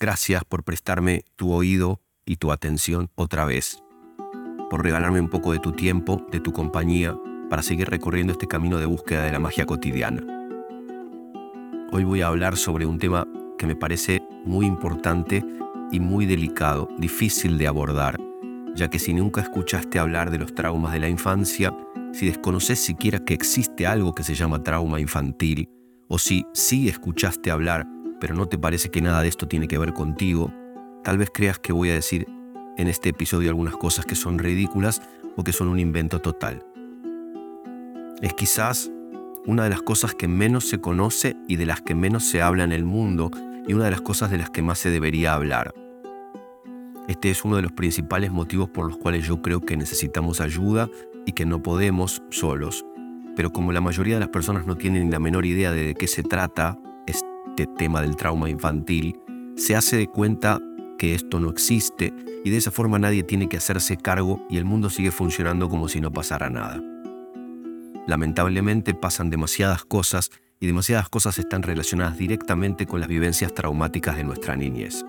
Gracias por prestarme tu oído y tu atención otra vez, por regalarme un poco de tu tiempo, de tu compañía, para seguir recorriendo este camino de búsqueda de la magia cotidiana. Hoy voy a hablar sobre un tema que me parece muy importante y muy delicado, difícil de abordar, ya que si nunca escuchaste hablar de los traumas de la infancia, si desconoces siquiera que existe algo que se llama trauma infantil, o si sí escuchaste hablar, pero no te parece que nada de esto tiene que ver contigo, tal vez creas que voy a decir en este episodio algunas cosas que son ridículas o que son un invento total. Es quizás una de las cosas que menos se conoce y de las que menos se habla en el mundo y una de las cosas de las que más se debería hablar. Este es uno de los principales motivos por los cuales yo creo que necesitamos ayuda y que no podemos solos. Pero como la mayoría de las personas no tienen la menor idea de, de qué se trata este tema del trauma infantil, se hace de cuenta que esto no existe y de esa forma nadie tiene que hacerse cargo y el mundo sigue funcionando como si no pasara nada. Lamentablemente pasan demasiadas cosas y demasiadas cosas están relacionadas directamente con las vivencias traumáticas de nuestra niñez.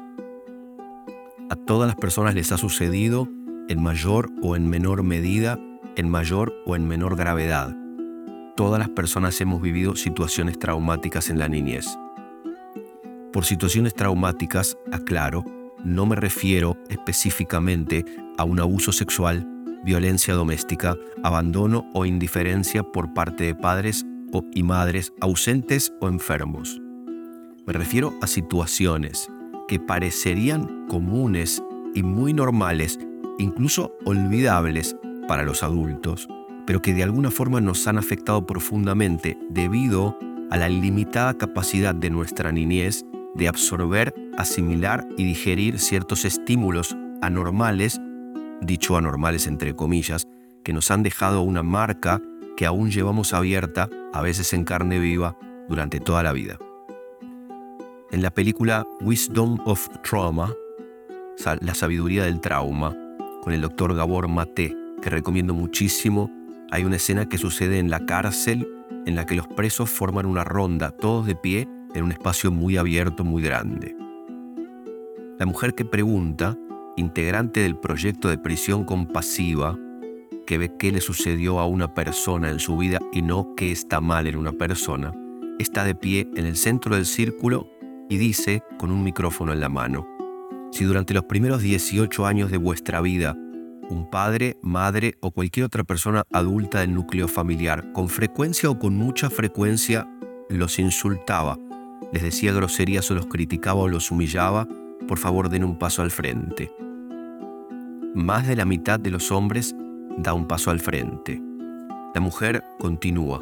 A todas las personas les ha sucedido en mayor o en menor medida, en mayor o en menor gravedad. Todas las personas hemos vivido situaciones traumáticas en la niñez. Por situaciones traumáticas, aclaro, no me refiero específicamente a un abuso sexual violencia doméstica, abandono o indiferencia por parte de padres o, y madres ausentes o enfermos. Me refiero a situaciones que parecerían comunes y muy normales, incluso olvidables para los adultos, pero que de alguna forma nos han afectado profundamente debido a la limitada capacidad de nuestra niñez de absorber, asimilar y digerir ciertos estímulos anormales dicho anormales entre comillas, que nos han dejado una marca que aún llevamos abierta, a veces en carne viva, durante toda la vida. En la película Wisdom of Trauma, La sabiduría del trauma, con el doctor Gabor Mate, que recomiendo muchísimo, hay una escena que sucede en la cárcel en la que los presos forman una ronda, todos de pie, en un espacio muy abierto, muy grande. La mujer que pregunta integrante del proyecto de prisión compasiva, que ve qué le sucedió a una persona en su vida y no qué está mal en una persona, está de pie en el centro del círculo y dice con un micrófono en la mano, si durante los primeros 18 años de vuestra vida un padre, madre o cualquier otra persona adulta del núcleo familiar, con frecuencia o con mucha frecuencia, los insultaba, les decía groserías o los criticaba o los humillaba, por favor den un paso al frente más de la mitad de los hombres da un paso al frente. La mujer continúa.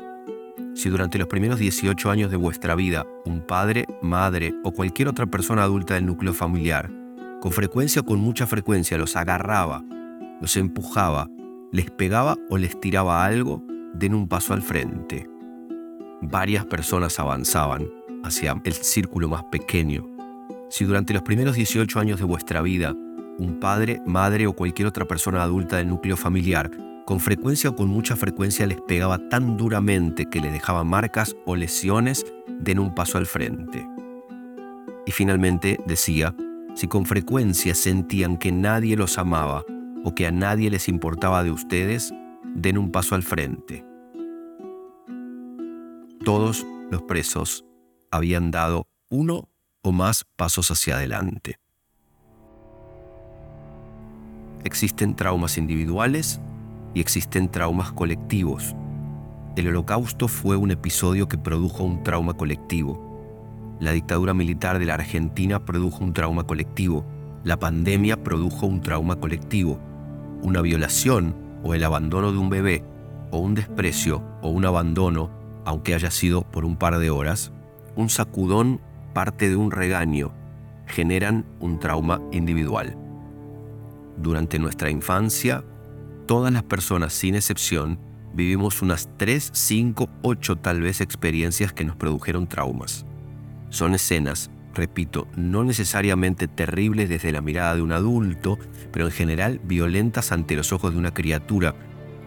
Si durante los primeros 18 años de vuestra vida un padre, madre o cualquier otra persona adulta del núcleo familiar, con frecuencia o con mucha frecuencia los agarraba, los empujaba, les pegaba o les tiraba algo, den un paso al frente. Varias personas avanzaban hacia el círculo más pequeño. Si durante los primeros 18 años de vuestra vida un padre, madre o cualquier otra persona adulta del núcleo familiar, con frecuencia o con mucha frecuencia les pegaba tan duramente que le dejaba marcas o lesiones, den un paso al frente. Y finalmente decía, si con frecuencia sentían que nadie los amaba o que a nadie les importaba de ustedes, den un paso al frente. Todos los presos habían dado uno o más pasos hacia adelante. Existen traumas individuales y existen traumas colectivos. El holocausto fue un episodio que produjo un trauma colectivo. La dictadura militar de la Argentina produjo un trauma colectivo. La pandemia produjo un trauma colectivo. Una violación o el abandono de un bebé o un desprecio o un abandono, aunque haya sido por un par de horas, un sacudón parte de un regaño, generan un trauma individual. Durante nuestra infancia, todas las personas, sin excepción, vivimos unas 3, 5, 8 tal vez experiencias que nos produjeron traumas. Son escenas, repito, no necesariamente terribles desde la mirada de un adulto, pero en general violentas ante los ojos de una criatura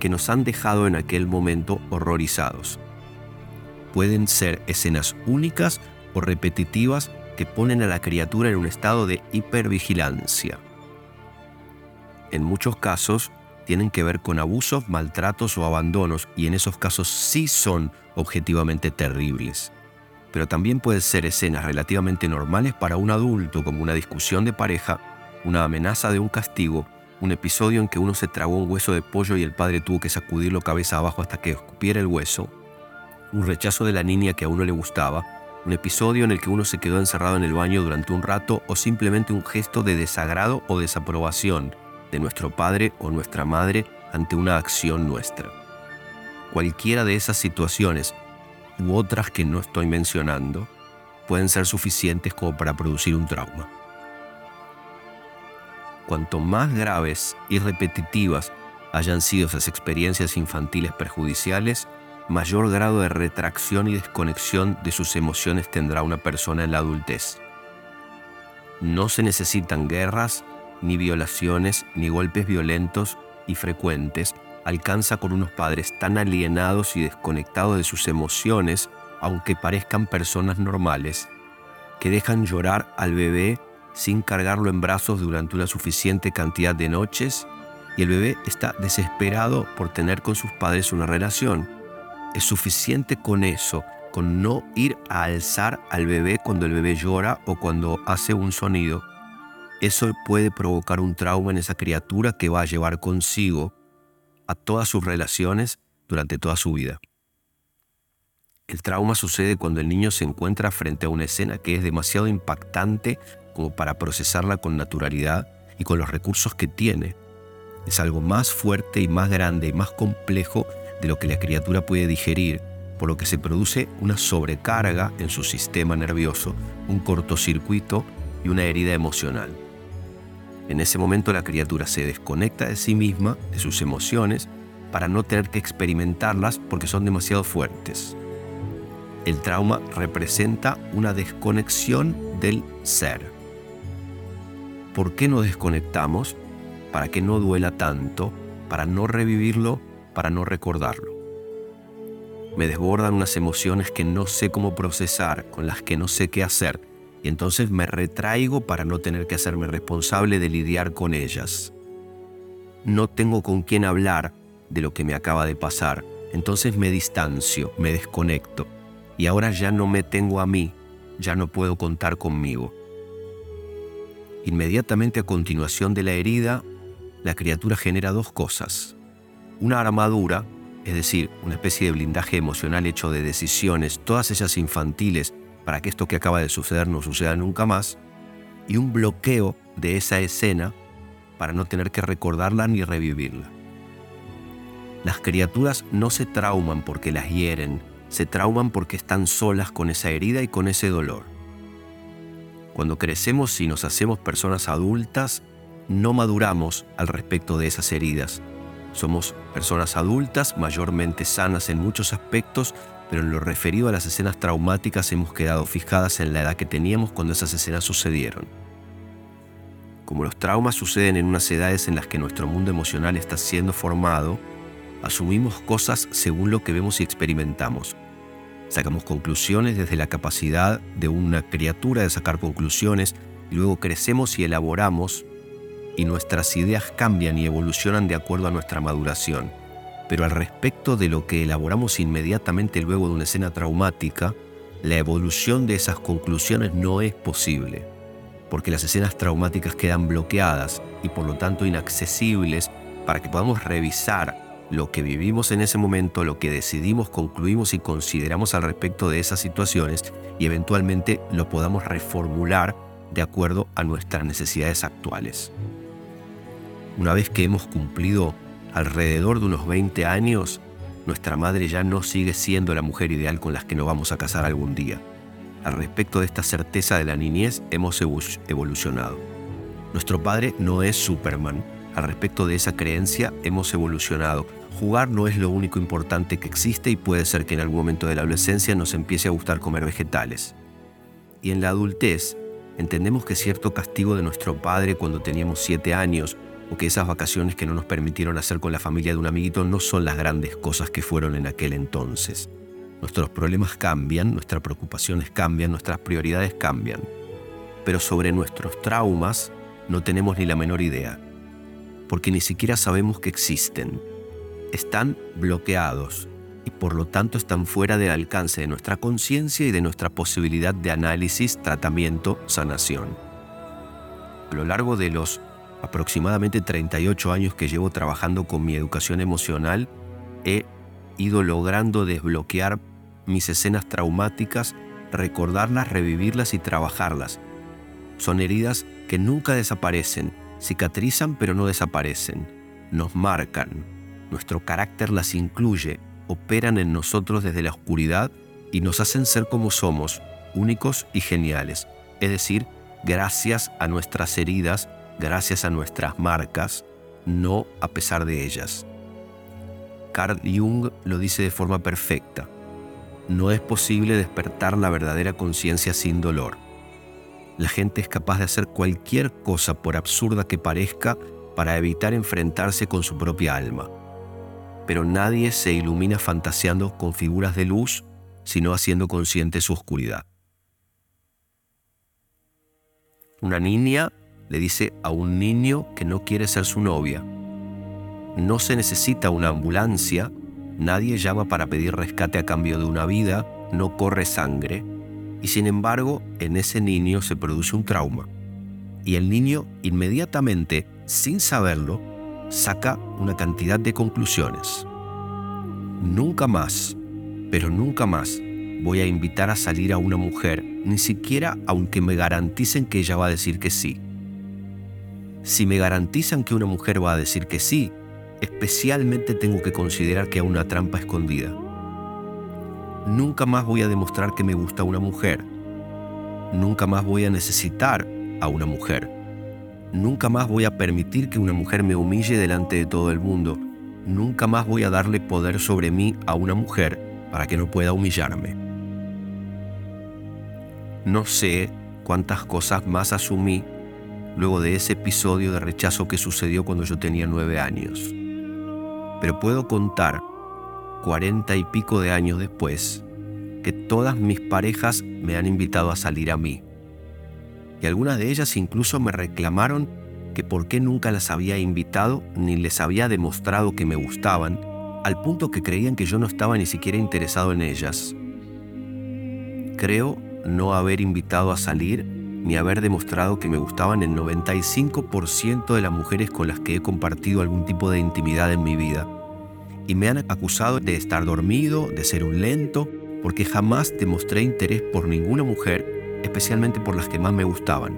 que nos han dejado en aquel momento horrorizados. Pueden ser escenas únicas o repetitivas que ponen a la criatura en un estado de hipervigilancia. En muchos casos tienen que ver con abusos, maltratos o abandonos y en esos casos sí son objetivamente terribles. Pero también pueden ser escenas relativamente normales para un adulto como una discusión de pareja, una amenaza de un castigo, un episodio en que uno se tragó un hueso de pollo y el padre tuvo que sacudirlo cabeza abajo hasta que escupiera el hueso, un rechazo de la niña que a uno le gustaba, un episodio en el que uno se quedó encerrado en el baño durante un rato o simplemente un gesto de desagrado o desaprobación de nuestro padre o nuestra madre ante una acción nuestra. Cualquiera de esas situaciones u otras que no estoy mencionando pueden ser suficientes como para producir un trauma. Cuanto más graves y repetitivas hayan sido esas experiencias infantiles perjudiciales, mayor grado de retracción y desconexión de sus emociones tendrá una persona en la adultez. No se necesitan guerras ni violaciones, ni golpes violentos y frecuentes, alcanza con unos padres tan alienados y desconectados de sus emociones, aunque parezcan personas normales, que dejan llorar al bebé sin cargarlo en brazos durante una suficiente cantidad de noches y el bebé está desesperado por tener con sus padres una relación. Es suficiente con eso, con no ir a alzar al bebé cuando el bebé llora o cuando hace un sonido, eso puede provocar un trauma en esa criatura que va a llevar consigo a todas sus relaciones durante toda su vida. El trauma sucede cuando el niño se encuentra frente a una escena que es demasiado impactante como para procesarla con naturalidad y con los recursos que tiene. Es algo más fuerte y más grande y más complejo de lo que la criatura puede digerir, por lo que se produce una sobrecarga en su sistema nervioso, un cortocircuito y una herida emocional. En ese momento la criatura se desconecta de sí misma, de sus emociones, para no tener que experimentarlas porque son demasiado fuertes. El trauma representa una desconexión del ser. ¿Por qué nos desconectamos? Para que no duela tanto, para no revivirlo, para no recordarlo. Me desbordan unas emociones que no sé cómo procesar, con las que no sé qué hacer, y entonces me retraigo para no tener que hacerme responsable de lidiar con ellas. No tengo con quién hablar de lo que me acaba de pasar, entonces me distancio, me desconecto, y ahora ya no me tengo a mí, ya no puedo contar conmigo. Inmediatamente a continuación de la herida, la criatura genera dos cosas. Una armadura, es decir, una especie de blindaje emocional hecho de decisiones, todas ellas infantiles, para que esto que acaba de suceder no suceda nunca más, y un bloqueo de esa escena para no tener que recordarla ni revivirla. Las criaturas no se trauman porque las hieren, se trauman porque están solas con esa herida y con ese dolor. Cuando crecemos y nos hacemos personas adultas, no maduramos al respecto de esas heridas. Somos personas adultas, mayormente sanas en muchos aspectos, pero en lo referido a las escenas traumáticas hemos quedado fijadas en la edad que teníamos cuando esas escenas sucedieron. Como los traumas suceden en unas edades en las que nuestro mundo emocional está siendo formado, asumimos cosas según lo que vemos y experimentamos. Sacamos conclusiones desde la capacidad de una criatura de sacar conclusiones y luego crecemos y elaboramos y nuestras ideas cambian y evolucionan de acuerdo a nuestra maduración pero al respecto de lo que elaboramos inmediatamente luego de una escena traumática, la evolución de esas conclusiones no es posible, porque las escenas traumáticas quedan bloqueadas y por lo tanto inaccesibles para que podamos revisar lo que vivimos en ese momento, lo que decidimos, concluimos y consideramos al respecto de esas situaciones y eventualmente lo podamos reformular de acuerdo a nuestras necesidades actuales. Una vez que hemos cumplido alrededor de unos 20 años, nuestra madre ya no sigue siendo la mujer ideal con la que nos vamos a casar algún día. Al respecto de esta certeza de la niñez hemos evolucionado. Nuestro padre no es Superman. Al respecto de esa creencia hemos evolucionado. Jugar no es lo único importante que existe y puede ser que en algún momento de la adolescencia nos empiece a gustar comer vegetales. Y en la adultez entendemos que cierto castigo de nuestro padre cuando teníamos 7 años o que esas vacaciones que no nos permitieron hacer con la familia de un amiguito no son las grandes cosas que fueron en aquel entonces. Nuestros problemas cambian, nuestras preocupaciones cambian, nuestras prioridades cambian. pero sobre nuestros traumas no tenemos ni la menor idea, porque ni siquiera sabemos que existen. Están bloqueados y por lo tanto están fuera del alcance de nuestra conciencia y de nuestra posibilidad de análisis, tratamiento, sanación. A lo largo de los aproximadamente 38 años que llevo trabajando con mi educación emocional, he ido logrando desbloquear mis escenas traumáticas, recordarlas, revivirlas y trabajarlas. Son heridas que nunca desaparecen, cicatrizan pero no desaparecen, nos marcan, nuestro carácter las incluye, operan en nosotros desde la oscuridad y nos hacen ser como somos, únicos y geniales, es decir, gracias a nuestras heridas, gracias a nuestras marcas, no a pesar de ellas. Carl Jung lo dice de forma perfecta. No es posible despertar la verdadera conciencia sin dolor. La gente es capaz de hacer cualquier cosa, por absurda que parezca, para evitar enfrentarse con su propia alma. Pero nadie se ilumina fantaseando con figuras de luz, sino haciendo consciente su oscuridad. Una niña le dice a un niño que no quiere ser su novia. No se necesita una ambulancia, nadie llama para pedir rescate a cambio de una vida, no corre sangre, y sin embargo en ese niño se produce un trauma. Y el niño inmediatamente, sin saberlo, saca una cantidad de conclusiones. Nunca más, pero nunca más voy a invitar a salir a una mujer, ni siquiera aunque me garanticen que ella va a decir que sí. Si me garantizan que una mujer va a decir que sí, especialmente tengo que considerar que hay una trampa escondida. Nunca más voy a demostrar que me gusta una mujer. Nunca más voy a necesitar a una mujer. Nunca más voy a permitir que una mujer me humille delante de todo el mundo. Nunca más voy a darle poder sobre mí a una mujer para que no pueda humillarme. No sé cuántas cosas más asumí luego de ese episodio de rechazo que sucedió cuando yo tenía nueve años. Pero puedo contar, cuarenta y pico de años después, que todas mis parejas me han invitado a salir a mí. Y algunas de ellas incluso me reclamaron que por qué nunca las había invitado ni les había demostrado que me gustaban, al punto que creían que yo no estaba ni siquiera interesado en ellas. Creo no haber invitado a salir ni haber demostrado que me gustaban el 95% de las mujeres con las que he compartido algún tipo de intimidad en mi vida. Y me han acusado de estar dormido, de ser un lento, porque jamás demostré interés por ninguna mujer, especialmente por las que más me gustaban.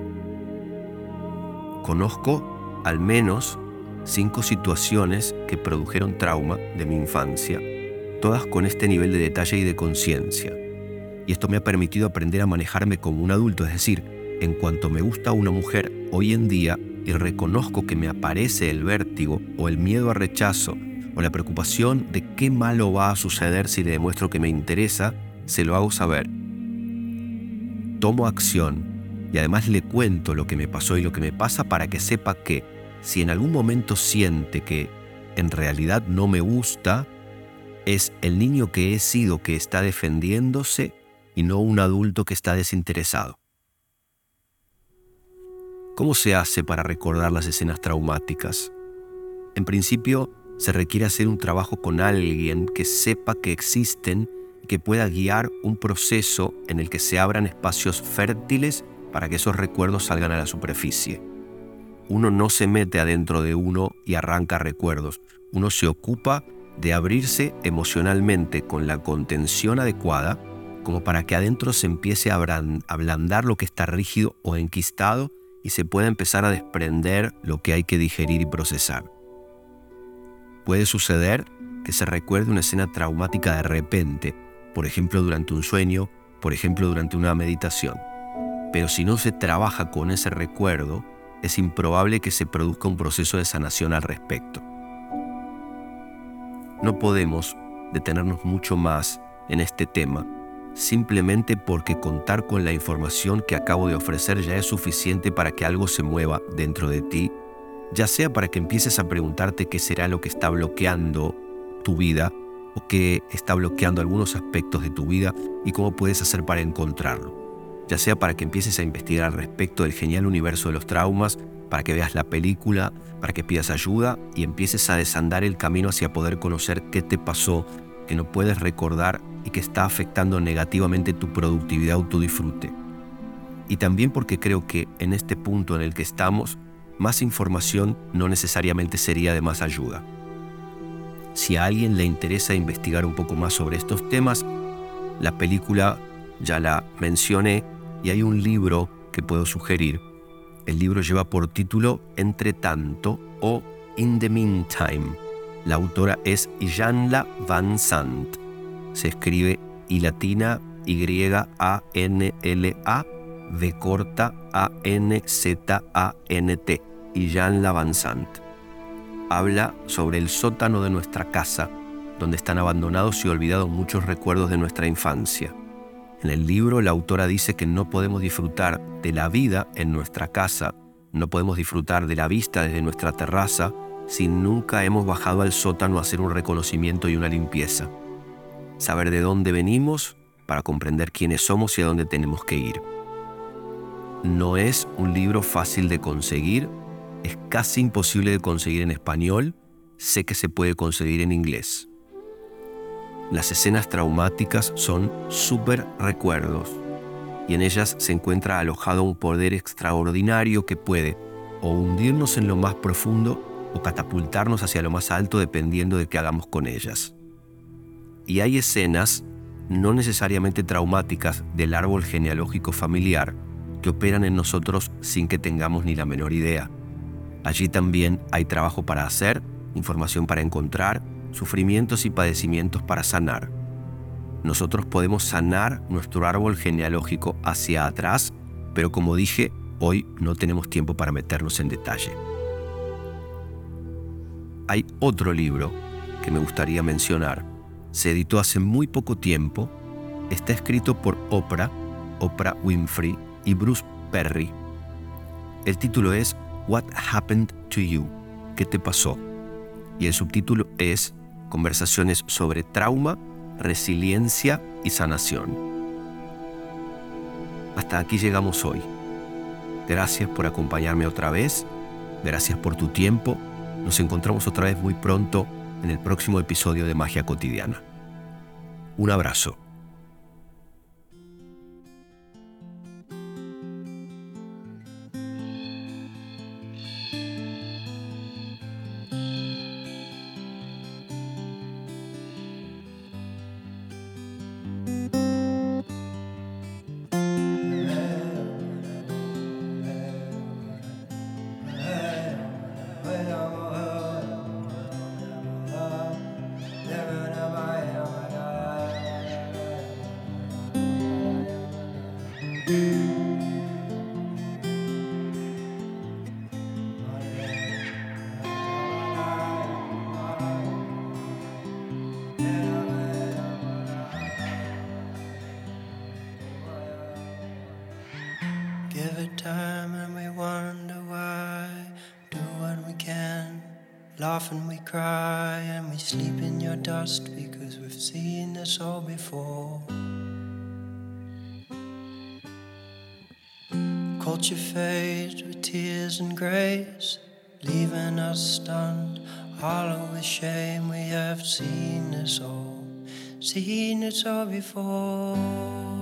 Conozco al menos cinco situaciones que produjeron trauma de mi infancia, todas con este nivel de detalle y de conciencia. Y esto me ha permitido aprender a manejarme como un adulto, es decir, en cuanto me gusta una mujer hoy en día y reconozco que me aparece el vértigo o el miedo a rechazo o la preocupación de qué malo va a suceder si le demuestro que me interesa, se lo hago saber. Tomo acción y además le cuento lo que me pasó y lo que me pasa para que sepa que si en algún momento siente que en realidad no me gusta, es el niño que he sido que está defendiéndose y no un adulto que está desinteresado. ¿Cómo se hace para recordar las escenas traumáticas? En principio, se requiere hacer un trabajo con alguien que sepa que existen y que pueda guiar un proceso en el que se abran espacios fértiles para que esos recuerdos salgan a la superficie. Uno no se mete adentro de uno y arranca recuerdos. Uno se ocupa de abrirse emocionalmente con la contención adecuada como para que adentro se empiece a ablandar lo que está rígido o enquistado y se puede empezar a desprender lo que hay que digerir y procesar. Puede suceder que se recuerde una escena traumática de repente, por ejemplo durante un sueño, por ejemplo durante una meditación. Pero si no se trabaja con ese recuerdo, es improbable que se produzca un proceso de sanación al respecto. No podemos detenernos mucho más en este tema simplemente porque contar con la información que acabo de ofrecer ya es suficiente para que algo se mueva dentro de ti, ya sea para que empieces a preguntarte qué será lo que está bloqueando tu vida o qué está bloqueando algunos aspectos de tu vida y cómo puedes hacer para encontrarlo. ya sea para que empieces a investigar al respecto del genial universo de los traumas, para que veas la película, para que pidas ayuda y empieces a desandar el camino hacia poder conocer qué te pasó, que no puedes recordar y que está afectando negativamente tu productividad o tu disfrute. Y también porque creo que en este punto en el que estamos, más información no necesariamente sería de más ayuda. Si a alguien le interesa investigar un poco más sobre estos temas, la película ya la mencioné y hay un libro que puedo sugerir. El libro lleva por título Entre tanto o In the Meantime. La autora es Janla Van Sant. Se escribe y latina Y A N L A V corta A N Z A N T. Janla Van Sant. Habla sobre el sótano de nuestra casa, donde están abandonados y olvidados muchos recuerdos de nuestra infancia. En el libro la autora dice que no podemos disfrutar de la vida en nuestra casa, no podemos disfrutar de la vista desde nuestra terraza si nunca hemos bajado al sótano a hacer un reconocimiento y una limpieza. Saber de dónde venimos para comprender quiénes somos y a dónde tenemos que ir. No es un libro fácil de conseguir, es casi imposible de conseguir en español, sé que se puede conseguir en inglés. Las escenas traumáticas son súper recuerdos y en ellas se encuentra alojado un poder extraordinario que puede o hundirnos en lo más profundo o catapultarnos hacia lo más alto dependiendo de qué hagamos con ellas. Y hay escenas no necesariamente traumáticas del árbol genealógico familiar que operan en nosotros sin que tengamos ni la menor idea. Allí también hay trabajo para hacer, información para encontrar sufrimientos y padecimientos para sanar. Nosotros podemos sanar nuestro árbol genealógico hacia atrás, pero como dije, hoy no tenemos tiempo para meternos en detalle. Hay otro libro que me gustaría mencionar. Se editó hace muy poco tiempo. Está escrito por Oprah, Oprah Winfrey y Bruce Perry. El título es What Happened to You? ¿Qué te pasó? Y el subtítulo es conversaciones sobre trauma, resiliencia y sanación. Hasta aquí llegamos hoy. Gracias por acompañarme otra vez, gracias por tu tiempo. Nos encontramos otra vez muy pronto en el próximo episodio de Magia Cotidiana. Un abrazo. Time and we wonder why. Do what we can, laugh and we cry, and we sleep in your dust because we've seen this all before. Culture fades with tears and grace, leaving us stunned, hollow with shame. We have seen this all, seen this all before.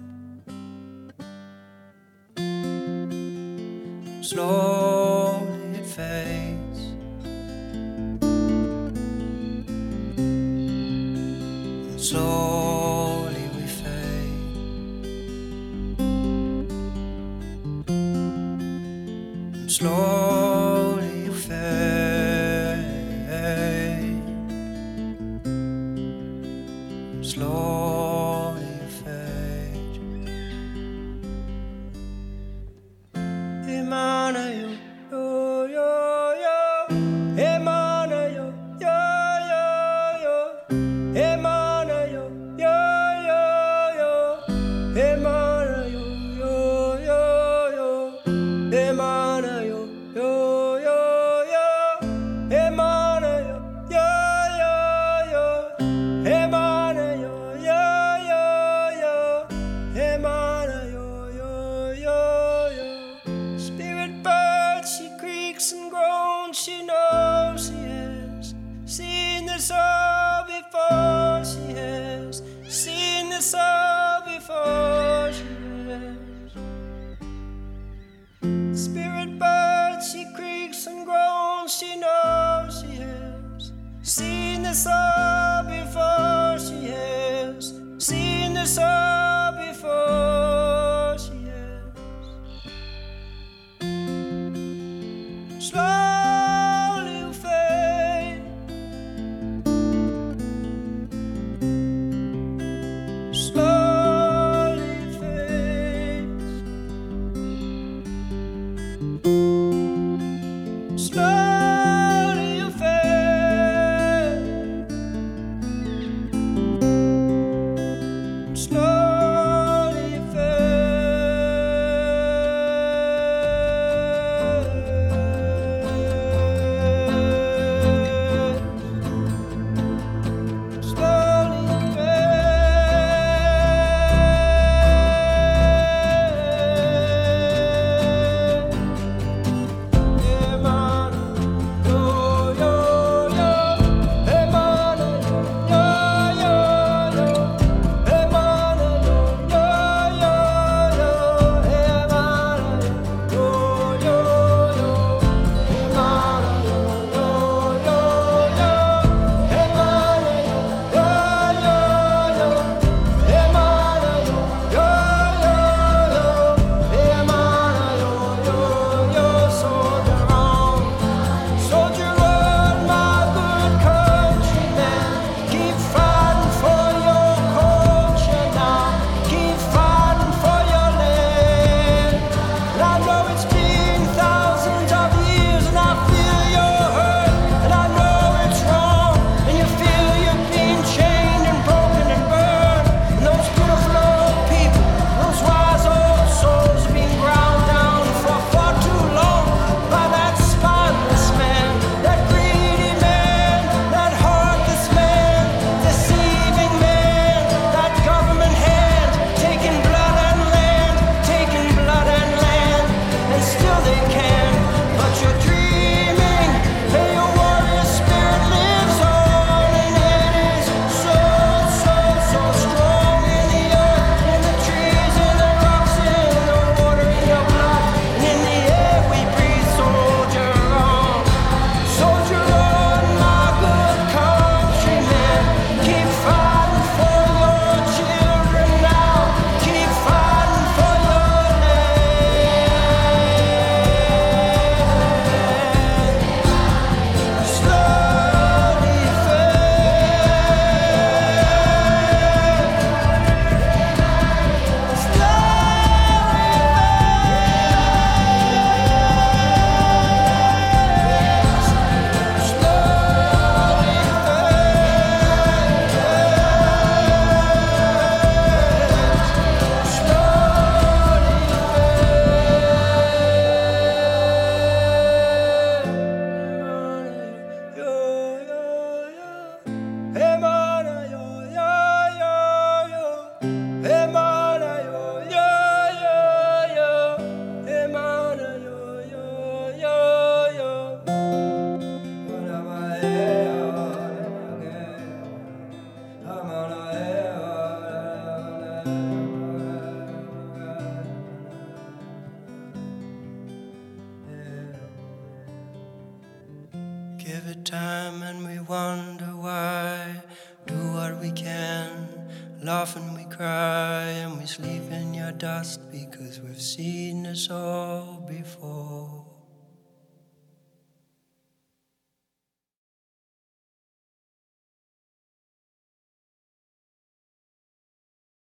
Slowly it fades. And slowly we fade. And slowly